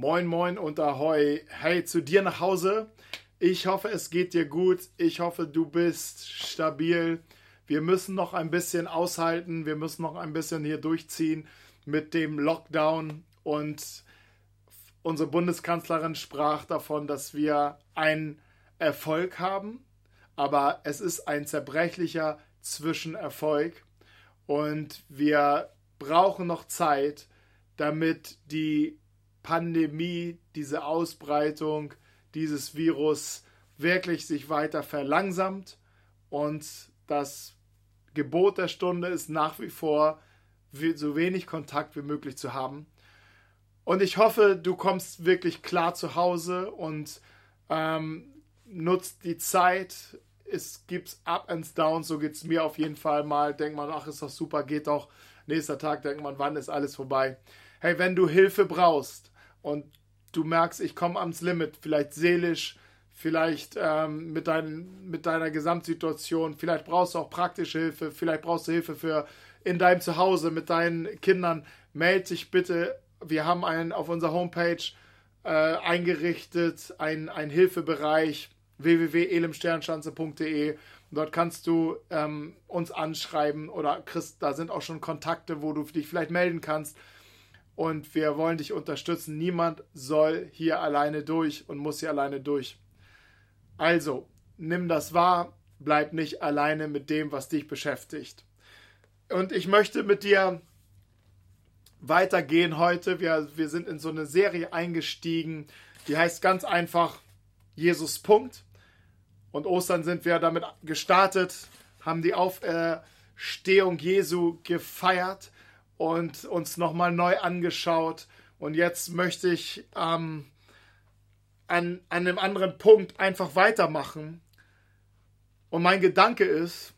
Moin, moin und ahoi. Hey, zu dir nach Hause. Ich hoffe, es geht dir gut. Ich hoffe, du bist stabil. Wir müssen noch ein bisschen aushalten. Wir müssen noch ein bisschen hier durchziehen mit dem Lockdown. Und unsere Bundeskanzlerin sprach davon, dass wir einen Erfolg haben. Aber es ist ein zerbrechlicher Zwischenerfolg. Und wir brauchen noch Zeit, damit die Pandemie, diese Ausbreitung dieses Virus wirklich sich weiter verlangsamt und das Gebot der Stunde ist nach wie vor, so wenig Kontakt wie möglich zu haben. Und ich hoffe, du kommst wirklich klar zu Hause und ähm, nutzt die Zeit. Es gibt Up and Downs, so geht es mir auf jeden Fall mal. Denkt man, ach, ist doch super, geht doch. Nächster Tag denkt man, wann ist alles vorbei? Hey, wenn du Hilfe brauchst, und du merkst, ich komme ans Limit, vielleicht seelisch, vielleicht ähm, mit, dein, mit deiner Gesamtsituation, vielleicht brauchst du auch praktische Hilfe, vielleicht brauchst du Hilfe für in deinem Zuhause mit deinen Kindern, melde dich bitte. Wir haben einen auf unserer Homepage äh, eingerichtet, einen, Hilfebereich www.elemsternschanze.de. Dort kannst du ähm, uns anschreiben oder Chris, da sind auch schon Kontakte, wo du dich vielleicht melden kannst und wir wollen dich unterstützen. Niemand soll hier alleine durch und muss hier alleine durch. Also, nimm das wahr, bleib nicht alleine mit dem, was dich beschäftigt. Und ich möchte mit dir weitergehen heute. Wir, wir sind in so eine Serie eingestiegen, die heißt ganz einfach Jesus Punkt. Und Ostern sind wir damit gestartet, haben die Auferstehung Jesu gefeiert und uns nochmal neu angeschaut. Und jetzt möchte ich ähm, an, an einem anderen Punkt einfach weitermachen. Und mein Gedanke ist,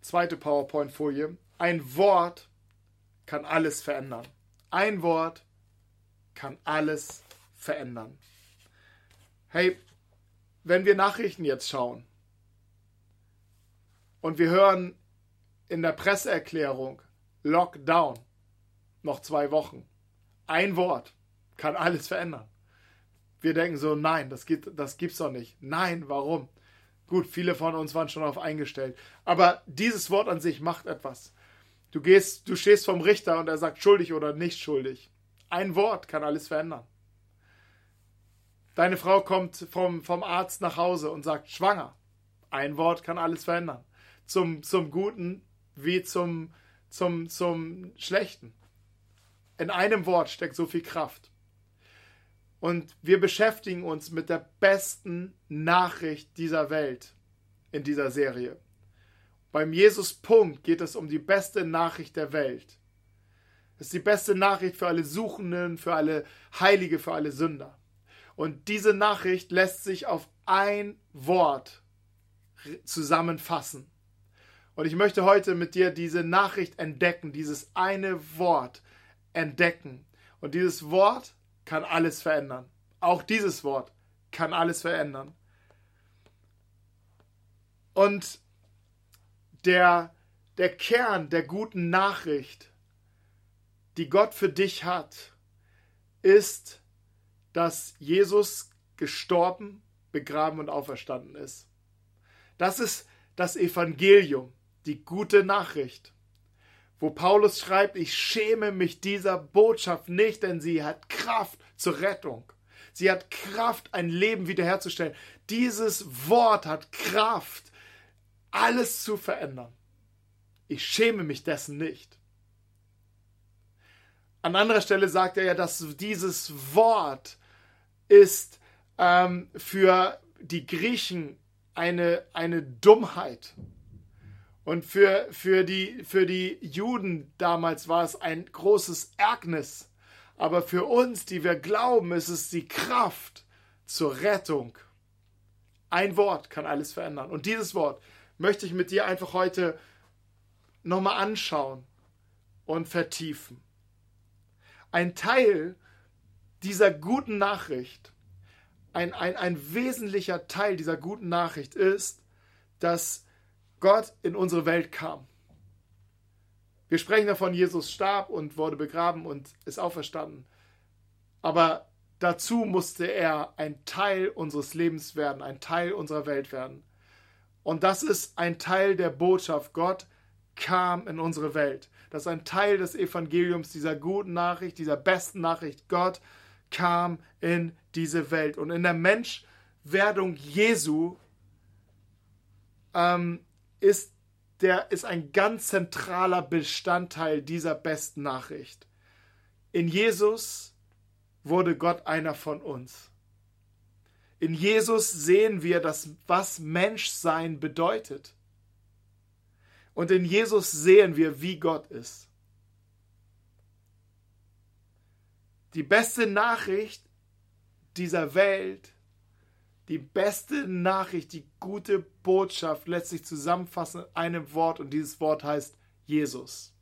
zweite PowerPoint-Folie, ein Wort kann alles verändern. Ein Wort kann alles verändern. Hey, wenn wir Nachrichten jetzt schauen und wir hören in der Presseerklärung, Lockdown. Noch zwei Wochen. Ein Wort kann alles verändern. Wir denken so, nein, das, geht, das gibt's doch nicht. Nein, warum? Gut, viele von uns waren schon darauf eingestellt. Aber dieses Wort an sich macht etwas. Du gehst, du stehst vom Richter und er sagt schuldig oder nicht schuldig. Ein Wort kann alles verändern. Deine Frau kommt vom, vom Arzt nach Hause und sagt schwanger. Ein Wort kann alles verändern. Zum, zum Guten wie zum, zum, zum Schlechten. In einem Wort steckt so viel Kraft. Und wir beschäftigen uns mit der besten Nachricht dieser Welt in dieser Serie. Beim Jesus-Punkt geht es um die beste Nachricht der Welt. Es ist die beste Nachricht für alle Suchenden, für alle Heilige, für alle Sünder. Und diese Nachricht lässt sich auf ein Wort zusammenfassen. Und ich möchte heute mit dir diese Nachricht entdecken, dieses eine Wort entdecken. Und dieses Wort kann alles verändern. Auch dieses Wort kann alles verändern. Und der, der Kern der guten Nachricht, die Gott für dich hat, ist, dass Jesus gestorben, begraben und auferstanden ist. Das ist das Evangelium die gute Nachricht, wo Paulus schreibt, ich schäme mich dieser Botschaft nicht, denn sie hat Kraft zur Rettung. Sie hat Kraft, ein Leben wiederherzustellen. Dieses Wort hat Kraft, alles zu verändern. Ich schäme mich dessen nicht. An anderer Stelle sagt er ja, dass dieses Wort ist ähm, für die Griechen eine, eine Dummheit. Und für, für, die, für die Juden damals war es ein großes Ärgernis. Aber für uns, die wir glauben, ist es die Kraft zur Rettung. Ein Wort kann alles verändern. Und dieses Wort möchte ich mit dir einfach heute nochmal anschauen und vertiefen. Ein Teil dieser guten Nachricht, ein, ein, ein wesentlicher Teil dieser guten Nachricht ist, dass Gott in unsere Welt kam. Wir sprechen davon, Jesus starb und wurde begraben und ist auferstanden. Aber dazu musste er ein Teil unseres Lebens werden, ein Teil unserer Welt werden. Und das ist ein Teil der Botschaft. Gott kam in unsere Welt. Das ist ein Teil des Evangeliums, dieser guten Nachricht, dieser besten Nachricht. Gott kam in diese Welt. Und in der Menschwerdung Jesu ähm, ist, der, ist ein ganz zentraler Bestandteil dieser besten Nachricht. In Jesus wurde Gott einer von uns. In Jesus sehen wir, das, was Menschsein bedeutet. Und in Jesus sehen wir, wie Gott ist. Die beste Nachricht dieser Welt, die beste Nachricht, die gute Botschaft lässt sich zusammenfassen in einem Wort und dieses Wort heißt Jesus.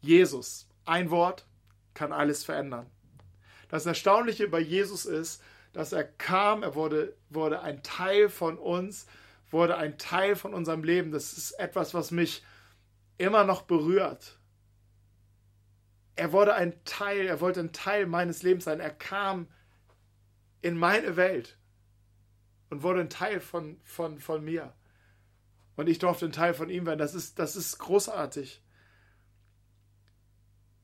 Jesus. Ein Wort kann alles verändern. Das Erstaunliche bei Jesus ist, dass er kam, er wurde, wurde ein Teil von uns, wurde ein Teil von unserem Leben. Das ist etwas, was mich immer noch berührt. Er wurde ein Teil, er wollte ein Teil meines Lebens sein. Er kam in meine Welt und wurde ein Teil von, von, von mir. Und ich durfte ein Teil von ihm werden. Das ist, das ist großartig.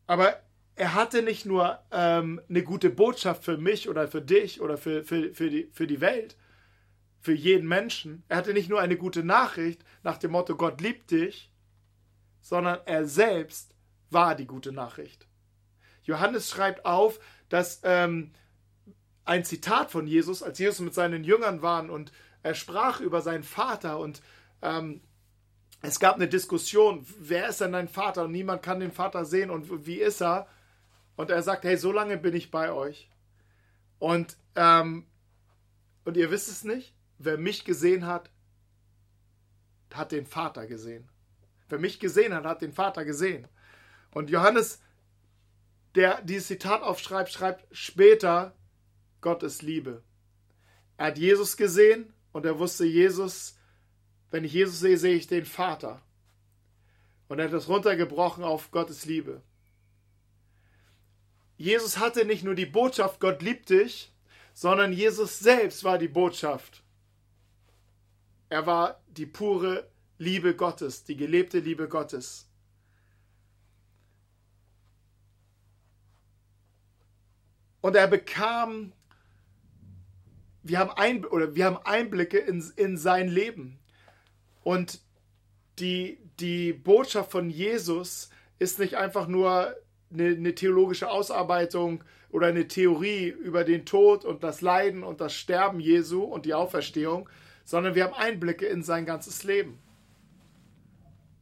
Aber er hatte nicht nur ähm, eine gute Botschaft für mich oder für dich oder für, für, für, die, für die Welt, für jeden Menschen. Er hatte nicht nur eine gute Nachricht nach dem Motto, Gott liebt dich, sondern er selbst war die gute Nachricht. Johannes schreibt auf, dass ähm, ein Zitat von Jesus, als Jesus mit seinen Jüngern war und er sprach über seinen Vater und ähm, es gab eine Diskussion, wer ist denn dein Vater? Und niemand kann den Vater sehen und wie ist er? Und er sagt, hey, so lange bin ich bei euch. Und, ähm, und ihr wisst es nicht, wer mich gesehen hat, hat den Vater gesehen. Wer mich gesehen hat, hat den Vater gesehen. Und Johannes, der dieses Zitat aufschreibt, schreibt später, Gott ist Liebe. Er hat Jesus gesehen und er wusste, Jesus, wenn ich Jesus sehe, sehe ich den Vater. Und er hat das runtergebrochen auf Gottes Liebe. Jesus hatte nicht nur die Botschaft, Gott liebt dich, sondern Jesus selbst war die Botschaft. Er war die pure Liebe Gottes, die gelebte Liebe Gottes. Und er bekam, wir haben, ein, oder wir haben Einblicke in, in sein Leben. Und die, die Botschaft von Jesus ist nicht einfach nur eine, eine theologische Ausarbeitung oder eine Theorie über den Tod und das Leiden und das Sterben Jesu und die Auferstehung, sondern wir haben Einblicke in sein ganzes Leben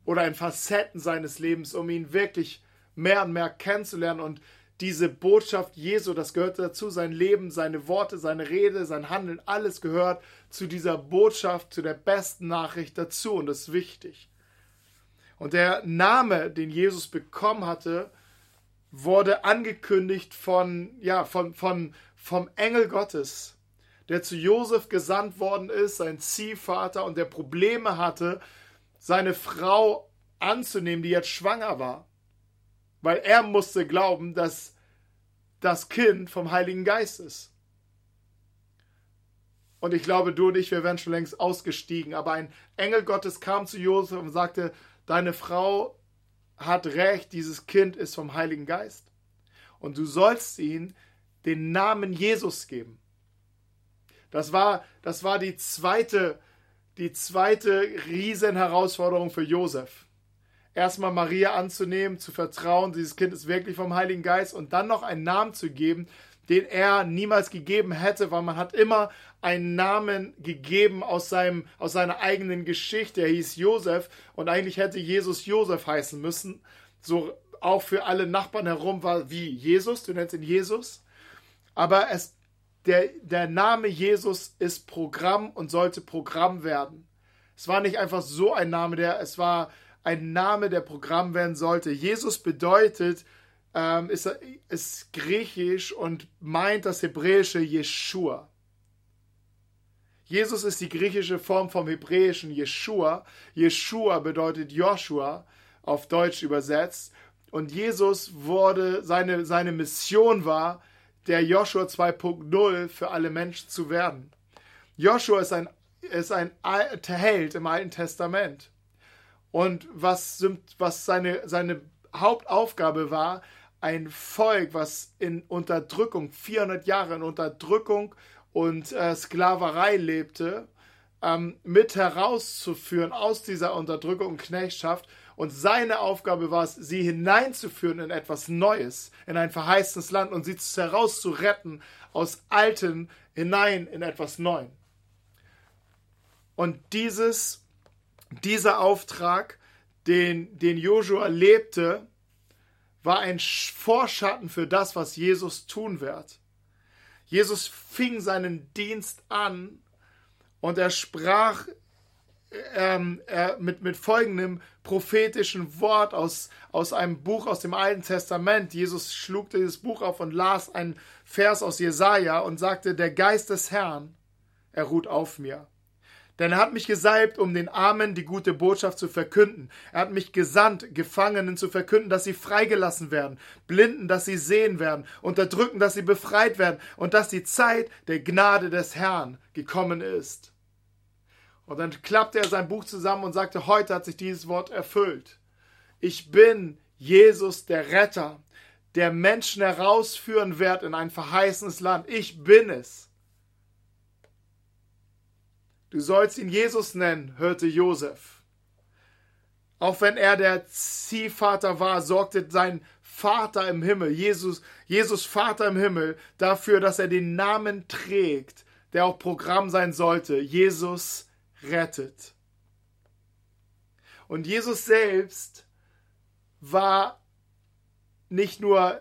oder in Facetten seines Lebens, um ihn wirklich mehr und mehr kennenzulernen. Und diese Botschaft Jesu, das gehört dazu, sein Leben, seine Worte, seine Rede, sein Handeln, alles gehört zu dieser Botschaft, zu der besten Nachricht dazu und das ist wichtig. Und der Name, den Jesus bekommen hatte, wurde angekündigt von, ja, von, von, vom Engel Gottes, der zu Josef gesandt worden ist, sein Ziehvater, und der Probleme hatte, seine Frau anzunehmen, die jetzt schwanger war. Weil er musste glauben, dass das Kind vom Heiligen Geist ist. Und ich glaube, du und ich, wir wären schon längst ausgestiegen. Aber ein Engel Gottes kam zu Josef und sagte, deine Frau hat recht, dieses Kind ist vom Heiligen Geist. Und du sollst ihm den Namen Jesus geben. Das war, das war die zweite, die zweite Riesenherausforderung für Josef. Erstmal Maria anzunehmen, zu vertrauen, dieses Kind ist wirklich vom Heiligen Geist und dann noch einen Namen zu geben, den er niemals gegeben hätte, weil man hat immer einen Namen gegeben aus, seinem, aus seiner eigenen Geschichte. Er hieß Josef und eigentlich hätte Jesus Josef heißen müssen. So auch für alle Nachbarn herum war wie Jesus, du nennst ihn Jesus. Aber es, der, der Name Jesus ist Programm und sollte Programm werden. Es war nicht einfach so ein Name, der, es war ein Name, der Programm werden sollte. Jesus bedeutet, ähm, ist, ist griechisch und meint das hebräische Jeshua. Jesus ist die griechische Form vom hebräischen Jeshua. Jeshua bedeutet Joshua, auf Deutsch übersetzt. Und Jesus wurde, seine, seine Mission war, der Joshua 2.0 für alle Menschen zu werden. Joshua ist ein, ist ein Held im Alten Testament. Und was, was seine, seine Hauptaufgabe war, ein Volk, was in Unterdrückung, 400 Jahre in Unterdrückung und äh, Sklaverei lebte, ähm, mit herauszuführen aus dieser Unterdrückung und Knechtschaft. Und seine Aufgabe war es, sie hineinzuführen in etwas Neues, in ein verheißenes Land und sie herauszuretten aus Alten hinein in etwas Neues. Und dieses, dieser Auftrag, den, den Joshua lebte, war ein Vorschatten für das, was Jesus tun wird. Jesus fing seinen Dienst an und er sprach ähm, er, mit, mit folgendem prophetischen Wort aus, aus einem Buch aus dem Alten Testament. Jesus schlug dieses Buch auf und las einen Vers aus Jesaja und sagte: Der Geist des Herrn, er ruht auf mir denn er hat mich gesalbt, um den Armen die gute Botschaft zu verkünden. Er hat mich gesandt, Gefangenen zu verkünden, dass sie freigelassen werden, Blinden, dass sie sehen werden, Unterdrücken, dass sie befreit werden und dass die Zeit der Gnade des Herrn gekommen ist. Und dann klappte er sein Buch zusammen und sagte, heute hat sich dieses Wort erfüllt. Ich bin Jesus der Retter, der Menschen herausführen wird in ein verheißenes Land. Ich bin es. Du sollst ihn Jesus nennen, hörte Josef. Auch wenn er der Ziehvater war, sorgte sein Vater im Himmel, Jesus, Jesus Vater im Himmel, dafür, dass er den Namen trägt, der auch Programm sein sollte. Jesus rettet. Und Jesus selbst war nicht nur,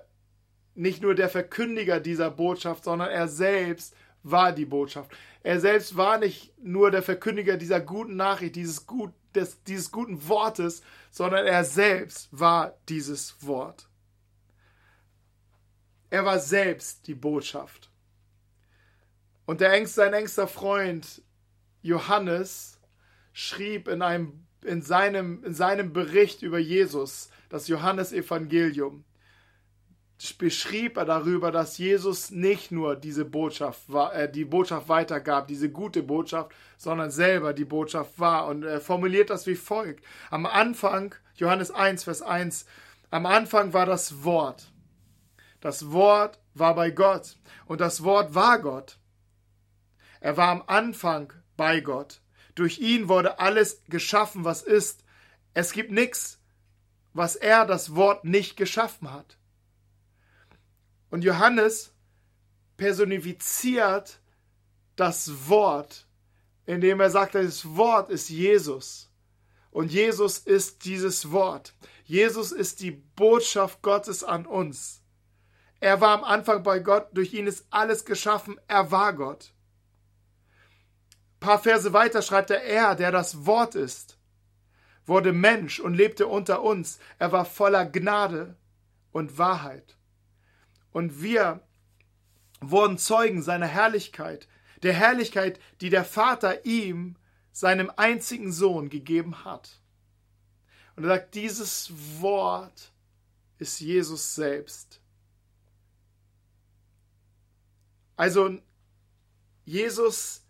nicht nur der Verkündiger dieser Botschaft, sondern er selbst war die Botschaft. Er selbst war nicht nur der Verkündiger dieser guten Nachricht, dieses, gut, des, dieses guten Wortes, sondern er selbst war dieses Wort. Er war selbst die Botschaft. Und der engste, sein engster Freund Johannes schrieb in, einem, in, seinem, in seinem Bericht über Jesus, das Johannesevangelium, beschrieb er darüber, dass Jesus nicht nur diese Botschaft war, äh, die Botschaft weitergab, diese gute Botschaft, sondern selber die Botschaft war. Und er formuliert das wie folgt. Am Anfang, Johannes 1, Vers 1, am Anfang war das Wort. Das Wort war bei Gott und das Wort war Gott. Er war am Anfang bei Gott. Durch ihn wurde alles geschaffen, was ist. Es gibt nichts, was er, das Wort, nicht geschaffen hat. Und Johannes personifiziert das Wort, indem er sagt, das Wort ist Jesus. Und Jesus ist dieses Wort. Jesus ist die Botschaft Gottes an uns. Er war am Anfang bei Gott, durch ihn ist alles geschaffen, er war Gott. Ein paar Verse weiter schreibt er, er, der das Wort ist, wurde Mensch und lebte unter uns. Er war voller Gnade und Wahrheit. Und wir wurden Zeugen seiner Herrlichkeit, der Herrlichkeit, die der Vater ihm, seinem einzigen Sohn, gegeben hat. Und er sagt, dieses Wort ist Jesus selbst. Also Jesus,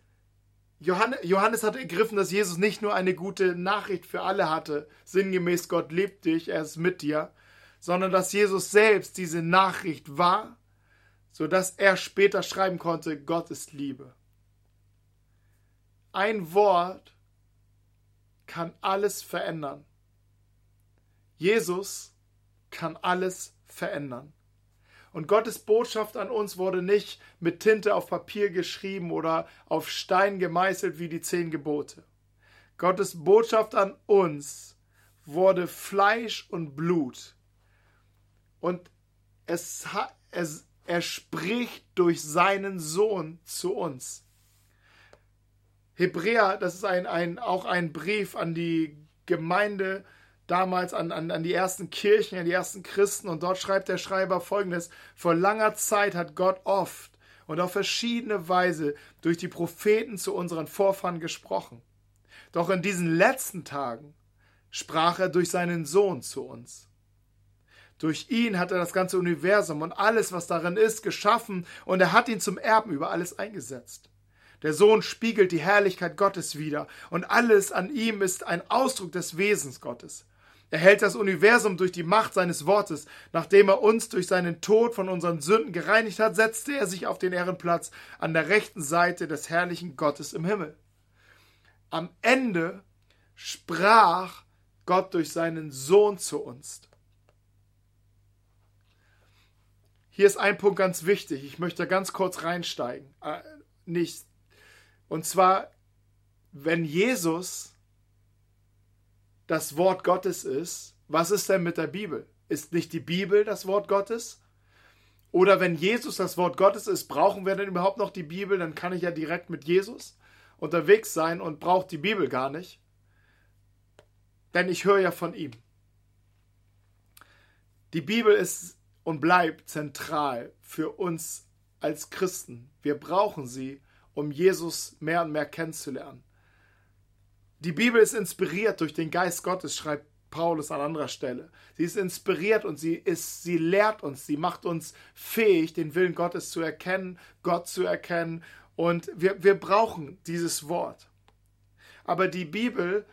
Johannes hat ergriffen, dass Jesus nicht nur eine gute Nachricht für alle hatte, sinngemäß Gott lebt dich, er ist mit dir, sondern dass Jesus selbst diese Nachricht war, sodass er später schreiben konnte, Gott ist Liebe. Ein Wort kann alles verändern. Jesus kann alles verändern. Und Gottes Botschaft an uns wurde nicht mit Tinte auf Papier geschrieben oder auf Stein gemeißelt wie die zehn Gebote. Gottes Botschaft an uns wurde Fleisch und Blut und es, es, er spricht durch seinen Sohn zu uns. Hebräer, das ist ein, ein, auch ein Brief an die Gemeinde damals, an, an, an die ersten Kirchen, an die ersten Christen. Und dort schreibt der Schreiber folgendes: Vor langer Zeit hat Gott oft und auf verschiedene Weise durch die Propheten zu unseren Vorfahren gesprochen. Doch in diesen letzten Tagen sprach er durch seinen Sohn zu uns. Durch ihn hat er das ganze Universum und alles, was darin ist, geschaffen und er hat ihn zum Erben über alles eingesetzt. Der Sohn spiegelt die Herrlichkeit Gottes wider und alles an ihm ist ein Ausdruck des Wesens Gottes. Er hält das Universum durch die Macht seines Wortes. Nachdem er uns durch seinen Tod von unseren Sünden gereinigt hat, setzte er sich auf den Ehrenplatz an der rechten Seite des herrlichen Gottes im Himmel. Am Ende sprach Gott durch seinen Sohn zu uns. Hier ist ein Punkt ganz wichtig. Ich möchte ganz kurz reinsteigen. Äh, nicht. Und zwar, wenn Jesus das Wort Gottes ist, was ist denn mit der Bibel? Ist nicht die Bibel das Wort Gottes? Oder wenn Jesus das Wort Gottes ist, brauchen wir denn überhaupt noch die Bibel? Dann kann ich ja direkt mit Jesus unterwegs sein und brauche die Bibel gar nicht. Denn ich höre ja von ihm. Die Bibel ist und bleibt zentral für uns als Christen. Wir brauchen sie, um Jesus mehr und mehr kennenzulernen. Die Bibel ist inspiriert durch den Geist Gottes, schreibt Paulus an anderer Stelle. Sie ist inspiriert und sie ist, sie lehrt uns, sie macht uns fähig, den Willen Gottes zu erkennen, Gott zu erkennen. Und wir, wir brauchen dieses Wort. Aber die Bibel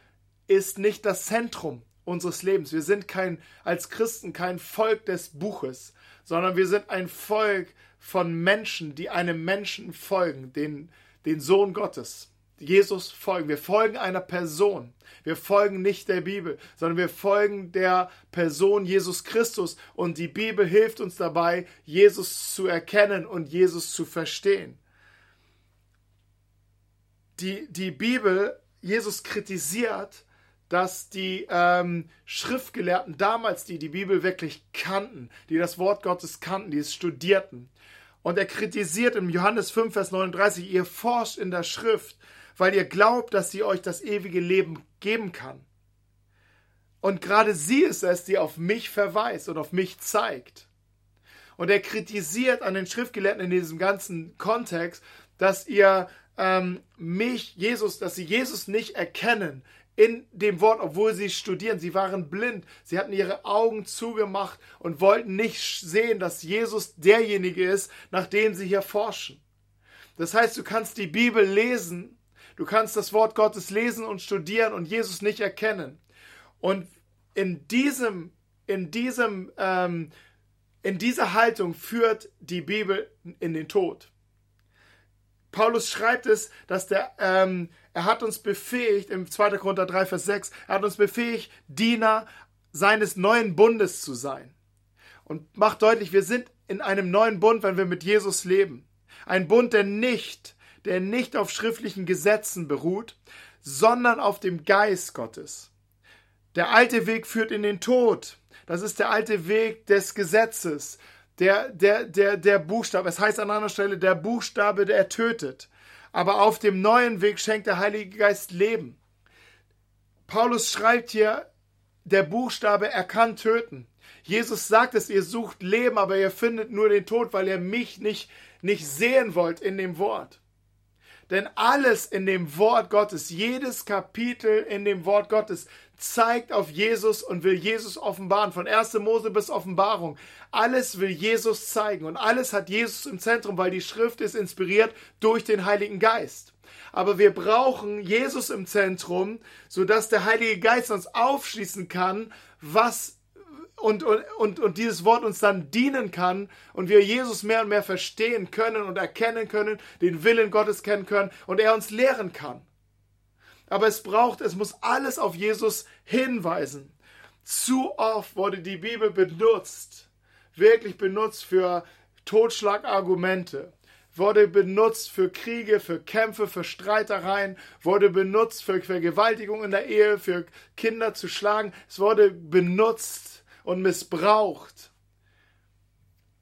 ist nicht das Zentrum unseres Lebens. Wir sind kein, als Christen kein Volk des Buches, sondern wir sind ein Volk von Menschen, die einem Menschen folgen, den, den Sohn Gottes. Jesus folgen. Wir folgen einer Person. Wir folgen nicht der Bibel, sondern wir folgen der Person Jesus Christus. Und die Bibel hilft uns dabei, Jesus zu erkennen und Jesus zu verstehen. Die, die Bibel, Jesus kritisiert, dass die ähm, Schriftgelehrten damals, die die Bibel wirklich kannten, die das Wort Gottes kannten, die es studierten, und er kritisiert im Johannes 5, Vers 39, ihr forscht in der Schrift, weil ihr glaubt, dass sie euch das ewige Leben geben kann. Und gerade sie ist es, die auf mich verweist und auf mich zeigt. Und er kritisiert an den Schriftgelehrten in diesem ganzen Kontext, dass ihr ähm, mich, Jesus, dass sie Jesus nicht erkennen in dem Wort, obwohl sie studieren. Sie waren blind. Sie hatten ihre Augen zugemacht und wollten nicht sehen, dass Jesus derjenige ist, nach dem sie hier forschen. Das heißt, du kannst die Bibel lesen Du kannst das Wort Gottes lesen und studieren und Jesus nicht erkennen. Und in diesem, in diesem, ähm, in dieser Haltung führt die Bibel in den Tod. Paulus schreibt es, dass der, ähm, er hat uns befähigt, im 2. Korinther 3, Vers 6, er hat uns befähigt, Diener seines neuen Bundes zu sein. Und macht deutlich, wir sind in einem neuen Bund, wenn wir mit Jesus leben. Ein Bund, der nicht der nicht auf schriftlichen Gesetzen beruht, sondern auf dem Geist Gottes. Der alte Weg führt in den Tod. Das ist der alte Weg des Gesetzes. Der, der, der, der Buchstabe, es heißt an anderer Stelle, der Buchstabe, der tötet. Aber auf dem neuen Weg schenkt der Heilige Geist Leben. Paulus schreibt hier, der Buchstabe, er kann töten. Jesus sagt es, ihr sucht Leben, aber ihr findet nur den Tod, weil ihr mich nicht, nicht sehen wollt in dem Wort. Denn alles in dem Wort Gottes, jedes Kapitel in dem Wort Gottes zeigt auf Jesus und will Jesus offenbaren. Von 1. Mose bis Offenbarung. Alles will Jesus zeigen und alles hat Jesus im Zentrum, weil die Schrift ist inspiriert durch den Heiligen Geist. Aber wir brauchen Jesus im Zentrum, sodass der Heilige Geist uns aufschließen kann, was und, und, und, dieses Wort uns dann dienen kann und wir Jesus mehr und mehr verstehen können und erkennen können, den Willen Gottes kennen können und er uns lehren kann. Aber es braucht, es muss alles auf Jesus hinweisen. Zu oft wurde die Bibel benutzt, wirklich benutzt für Totschlagargumente, wurde benutzt für Kriege, für Kämpfe, für Streitereien, wurde benutzt für Vergewaltigung in der Ehe, für Kinder zu schlagen. Es wurde benutzt und missbraucht.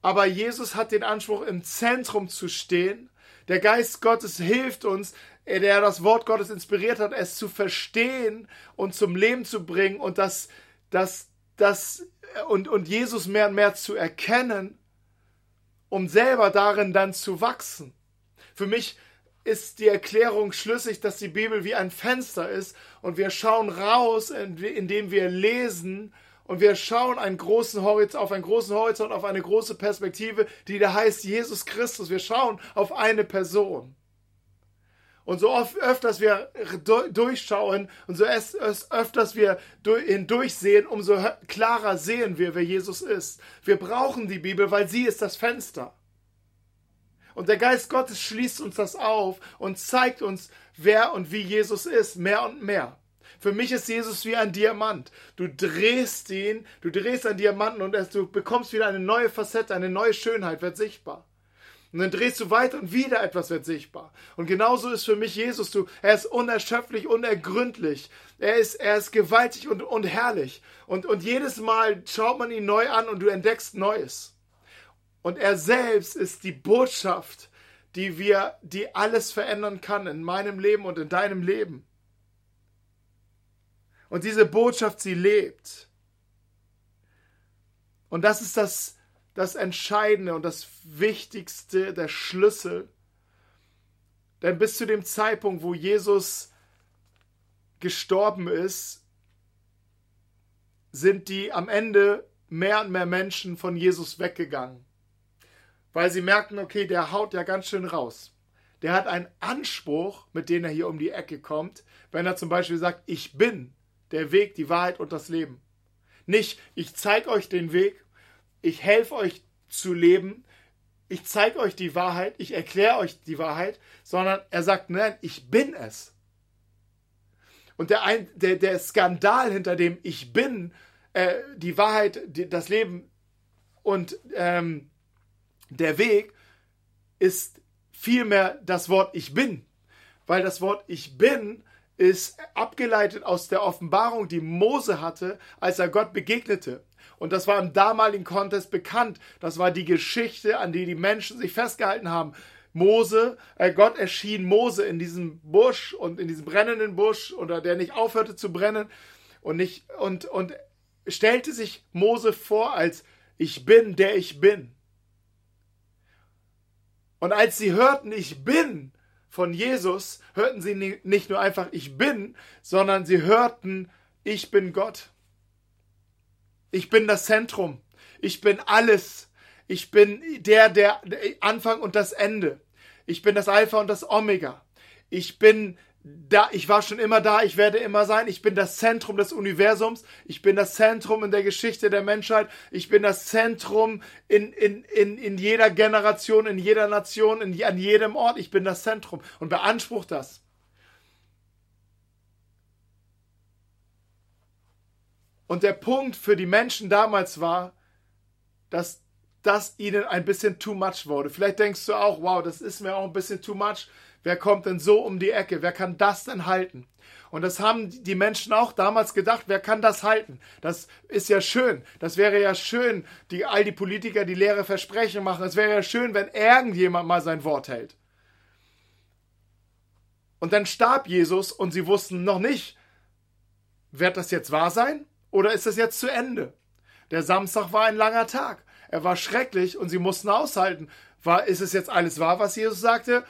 Aber Jesus hat den Anspruch, im Zentrum zu stehen. Der Geist Gottes hilft uns, der das Wort Gottes inspiriert hat, es zu verstehen und zum Leben zu bringen und das, das, das und, und Jesus mehr und mehr zu erkennen, um selber darin dann zu wachsen. Für mich ist die Erklärung schlüssig, dass die Bibel wie ein Fenster ist und wir schauen raus, indem wir lesen Und wir schauen einen großen Horizont, auf einen großen Horizont, auf eine große Perspektive, die da heißt Jesus Christus. Wir schauen auf eine Person. Und so oft öfters wir durchschauen und so öfters wir hindurchsehen, umso klarer sehen wir, wer Jesus ist. Wir brauchen die Bibel, weil sie ist das Fenster. Und der Geist Gottes schließt uns das auf und zeigt uns, wer und wie Jesus ist, mehr und mehr. Für mich ist Jesus wie ein Diamant. Du drehst ihn, du drehst einen Diamanten und du bekommst wieder eine neue Facette, eine neue Schönheit wird sichtbar. Und dann drehst du weiter und wieder etwas wird sichtbar. Und genauso ist für mich Jesus. Du, er ist unerschöpflich, unergründlich. Er ist, er ist gewaltig und, und herrlich. Und, und jedes Mal schaut man ihn neu an und du entdeckst Neues. Und er selbst ist die Botschaft, die wir, die alles verändern kann in meinem Leben und in deinem Leben. Und diese Botschaft, sie lebt. Und das ist das, das Entscheidende und das Wichtigste, der Schlüssel. Denn bis zu dem Zeitpunkt, wo Jesus gestorben ist, sind die am Ende mehr und mehr Menschen von Jesus weggegangen. Weil sie merkten, okay, der haut ja ganz schön raus. Der hat einen Anspruch, mit dem er hier um die Ecke kommt, wenn er zum Beispiel sagt, ich bin der Weg, die Wahrheit und das Leben. Nicht, ich zeige euch den Weg ich helfe euch zu leben, ich zeige euch die Wahrheit, ich erkläre euch die Wahrheit, sondern er sagt, nein, ich bin es. Und der, ein, der, der Skandal hinter dem Ich bin, äh, die Wahrheit, die, das Leben und ähm, der Weg ist vielmehr das Wort Ich bin. Weil das Wort Ich bin ist abgeleitet aus der Offenbarung, die Mose hatte, als er Gott begegnete. Und das war im damaligen Kontext bekannt. Das war die Geschichte, an die die Menschen sich festgehalten haben. Mose, äh, Gott erschien Mose in diesem Busch und in diesem brennenden Busch, oder der nicht aufhörte zu brennen und nicht und und stellte sich Mose vor als ich bin, der ich bin. Und als sie hörten, ich bin von Jesus, hörten sie nicht nur einfach ich bin, sondern sie hörten ich bin Gott. Ich bin das Zentrum. Ich bin alles. Ich bin der, der Anfang und das Ende. Ich bin das Alpha und das Omega. Ich bin da, ich war schon immer da, ich werde immer sein. Ich bin das Zentrum des Universums. Ich bin das Zentrum in der Geschichte der Menschheit. Ich bin das Zentrum in, in, in, in jeder Generation, in jeder Nation, in, an jedem Ort. Ich bin das Zentrum und beansprucht das. Und der Punkt für die Menschen damals war, dass das ihnen ein bisschen too much wurde. Vielleicht denkst du auch, wow, das ist mir auch ein bisschen too much. Wer kommt denn so um die Ecke? Wer kann das denn halten? Und das haben die Menschen auch damals gedacht, wer kann das halten? Das ist ja schön. Das wäre ja schön, die, all die Politiker, die leere Versprechen machen. Es wäre ja schön, wenn irgendjemand mal sein Wort hält. Und dann starb Jesus und sie wussten noch nicht, wird das jetzt wahr sein? Oder ist es jetzt zu Ende? Der Samstag war ein langer Tag. Er war schrecklich und sie mussten aushalten. War, ist es jetzt alles wahr, was Jesus sagte?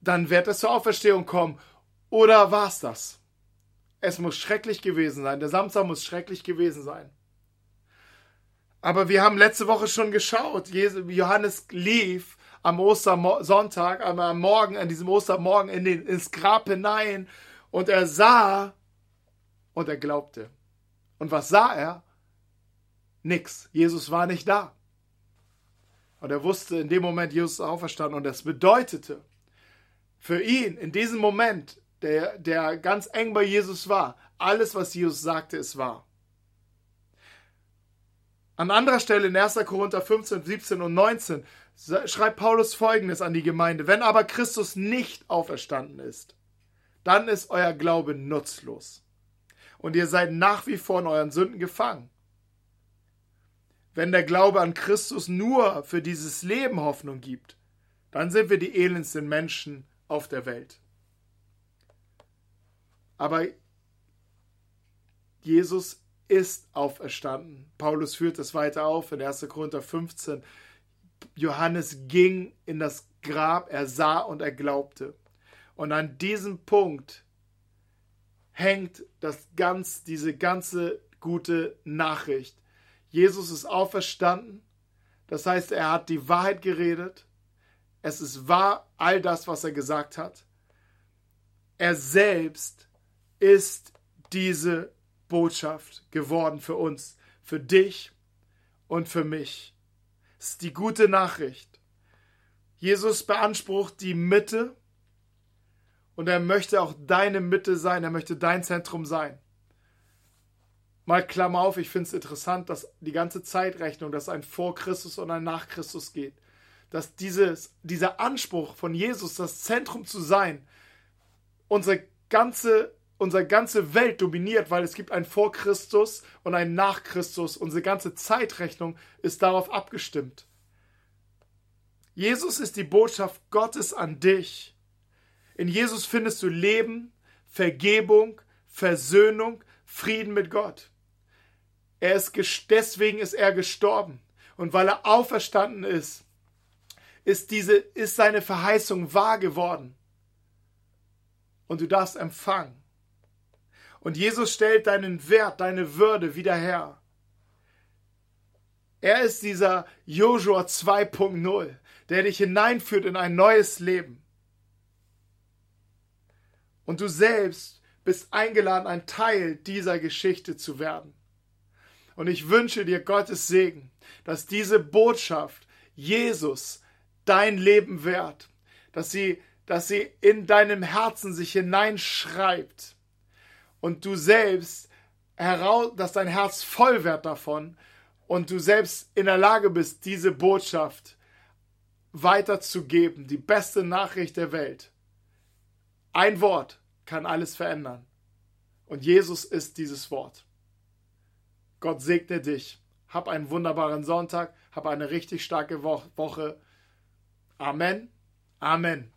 Dann wird es zur Auferstehung kommen. Oder war es das? Es muss schrecklich gewesen sein. Der Samstag muss schrecklich gewesen sein. Aber wir haben letzte Woche schon geschaut. Johannes lief am Ostersonntag, am Morgen, an diesem Ostermorgen in den, ins Grab hinein und er sah und er glaubte. Und was sah er? Nix. Jesus war nicht da. Und er wusste in dem Moment, Jesus ist auferstanden. Und das bedeutete für ihn in diesem Moment, der, der ganz eng bei Jesus war, alles, was Jesus sagte, ist wahr. An anderer Stelle in 1. Korinther 15, 17 und 19 schreibt Paulus folgendes an die Gemeinde. Wenn aber Christus nicht auferstanden ist, dann ist euer Glaube nutzlos und ihr seid nach wie vor in euren Sünden gefangen. Wenn der Glaube an Christus nur für dieses Leben Hoffnung gibt, dann sind wir die elendsten Menschen auf der Welt. Aber Jesus ist auferstanden. Paulus führt es weiter auf in 1. Korinther 15. Johannes ging in das Grab, er sah und er glaubte. Und an diesem Punkt hängt das ganz, diese ganze gute Nachricht. Jesus ist auferstanden. Das heißt, er hat die Wahrheit geredet. Es ist wahr, all das, was er gesagt hat. Er selbst ist diese Botschaft geworden für uns, für dich und für mich. Es ist die gute Nachricht. Jesus beansprucht die Mitte und er möchte auch deine Mitte sein, er möchte dein Zentrum sein. Mal Klammer auf, ich finde es interessant, dass die ganze Zeitrechnung, dass ein vor Christus und ein nach Christus geht. Dass dieses, dieser Anspruch von Jesus, das Zentrum zu sein, unsere ganze, unsere ganze Welt dominiert, weil es gibt ein vor Christus und ein nach Christus. Unsere ganze Zeitrechnung ist darauf abgestimmt. Jesus ist die Botschaft Gottes an dich. In Jesus findest du Leben, Vergebung, Versöhnung, Frieden mit Gott. Er ist deswegen ist er gestorben und weil er auferstanden ist, ist diese ist seine Verheißung wahr geworden. Und du darfst empfangen. Und Jesus stellt deinen Wert, deine Würde wieder her. Er ist dieser Joshua 2.0, der dich hineinführt in ein neues Leben. Und du selbst bist eingeladen, ein Teil dieser Geschichte zu werden. Und ich wünsche dir Gottes Segen, dass diese Botschaft Jesus dein Leben wert, dass sie, dass sie in deinem Herzen sich hineinschreibt und du selbst heraus, dass dein Herz voll wird davon und du selbst in der Lage bist, diese Botschaft weiterzugeben, die beste Nachricht der Welt. Ein Wort kann alles verändern. Und Jesus ist dieses Wort. Gott segne dich. Hab einen wunderbaren Sonntag. Hab eine richtig starke Woche. Amen. Amen.